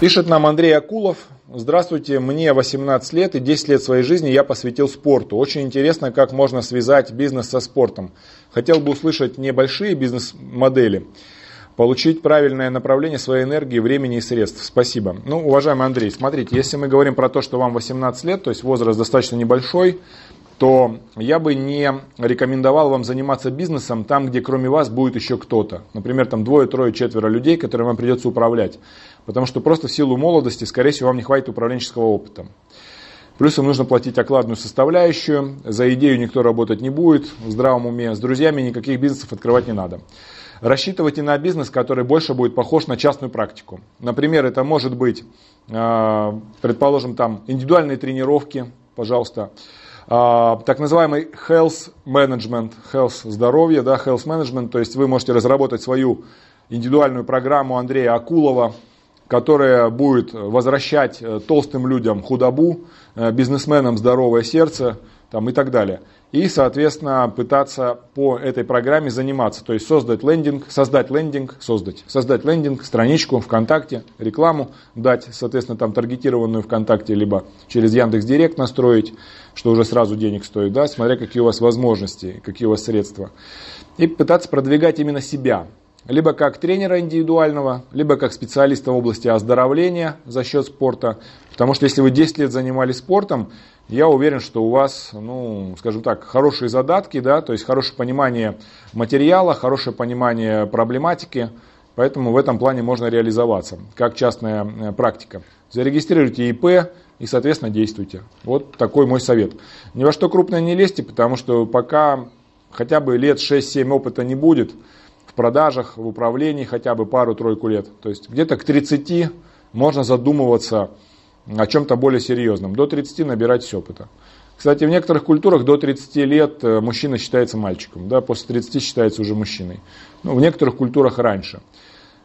Пишет нам Андрей Акулов. Здравствуйте, мне 18 лет и 10 лет своей жизни я посвятил спорту. Очень интересно, как можно связать бизнес со спортом. Хотел бы услышать небольшие бизнес-модели, получить правильное направление своей энергии, времени и средств. Спасибо. Ну, уважаемый Андрей, смотрите, если мы говорим про то, что вам 18 лет, то есть возраст достаточно небольшой, то я бы не рекомендовал вам заниматься бизнесом там, где кроме вас будет еще кто-то. Например, там двое, трое, четверо людей, которым вам придется управлять. Потому что просто в силу молодости, скорее всего, вам не хватит управленческого опыта. Плюс им нужно платить окладную составляющую, за идею никто работать не будет, в здравом уме, с друзьями никаких бизнесов открывать не надо. Рассчитывайте на бизнес, который больше будет похож на частную практику. Например, это может быть, а, предположим, там индивидуальные тренировки, пожалуйста, а, так называемый health management, health здоровье, да, health management, то есть вы можете разработать свою индивидуальную программу Андрея Акулова, которая будет возвращать э, толстым людям худобу, э, бизнесменам здоровое сердце там, и так далее. И, соответственно, пытаться по этой программе заниматься. То есть создать лендинг, создать лендинг, создать, создать лендинг, страничку ВКонтакте, рекламу, дать, соответственно, там таргетированную ВКонтакте, либо через Яндекс Директ настроить, что уже сразу денег стоит, да, смотря какие у вас возможности, какие у вас средства. И пытаться продвигать именно себя либо как тренера индивидуального, либо как специалиста в области оздоровления за счет спорта. Потому что если вы 10 лет занимались спортом, я уверен, что у вас, ну, скажем так, хорошие задатки, да, то есть хорошее понимание материала, хорошее понимание проблематики, поэтому в этом плане можно реализоваться, как частная э, практика. Зарегистрируйте ИП и, соответственно, действуйте. Вот такой мой совет. Ни во что крупное не лезьте, потому что пока хотя бы лет 6-7 опыта не будет, в продажах, в управлении хотя бы пару-тройку лет. То есть где-то к 30 можно задумываться о чем-то более серьезном. До 30 набирать опыта. Кстати, в некоторых культурах до 30 лет э, мужчина считается мальчиком, да, после 30 считается уже мужчиной. Ну, в некоторых культурах раньше.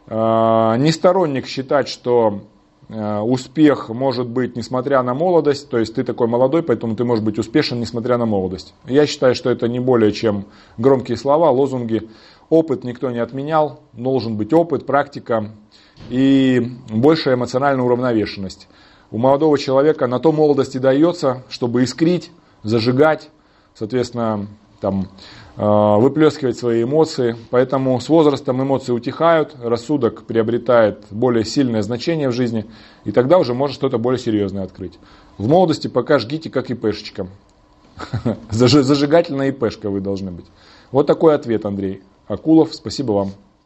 А, не сторонник считать, что э, успех может быть несмотря на молодость, то есть ты такой молодой, поэтому ты можешь быть успешен несмотря на молодость. Я считаю, что это не более чем громкие слова, лозунги. Опыт никто не отменял, должен быть опыт, практика и большая эмоциональная уравновешенность. У молодого человека на то молодости дается, чтобы искрить, зажигать, соответственно, там, э, выплескивать свои эмоции. Поэтому с возрастом эмоции утихают, рассудок приобретает более сильное значение в жизни, и тогда уже можно что-то более серьезное открыть. В молодости пока жгите как ИПшечка. Зажигательная ИПшка вы должны быть. Вот такой ответ, Андрей. Акулов, спасибо вам.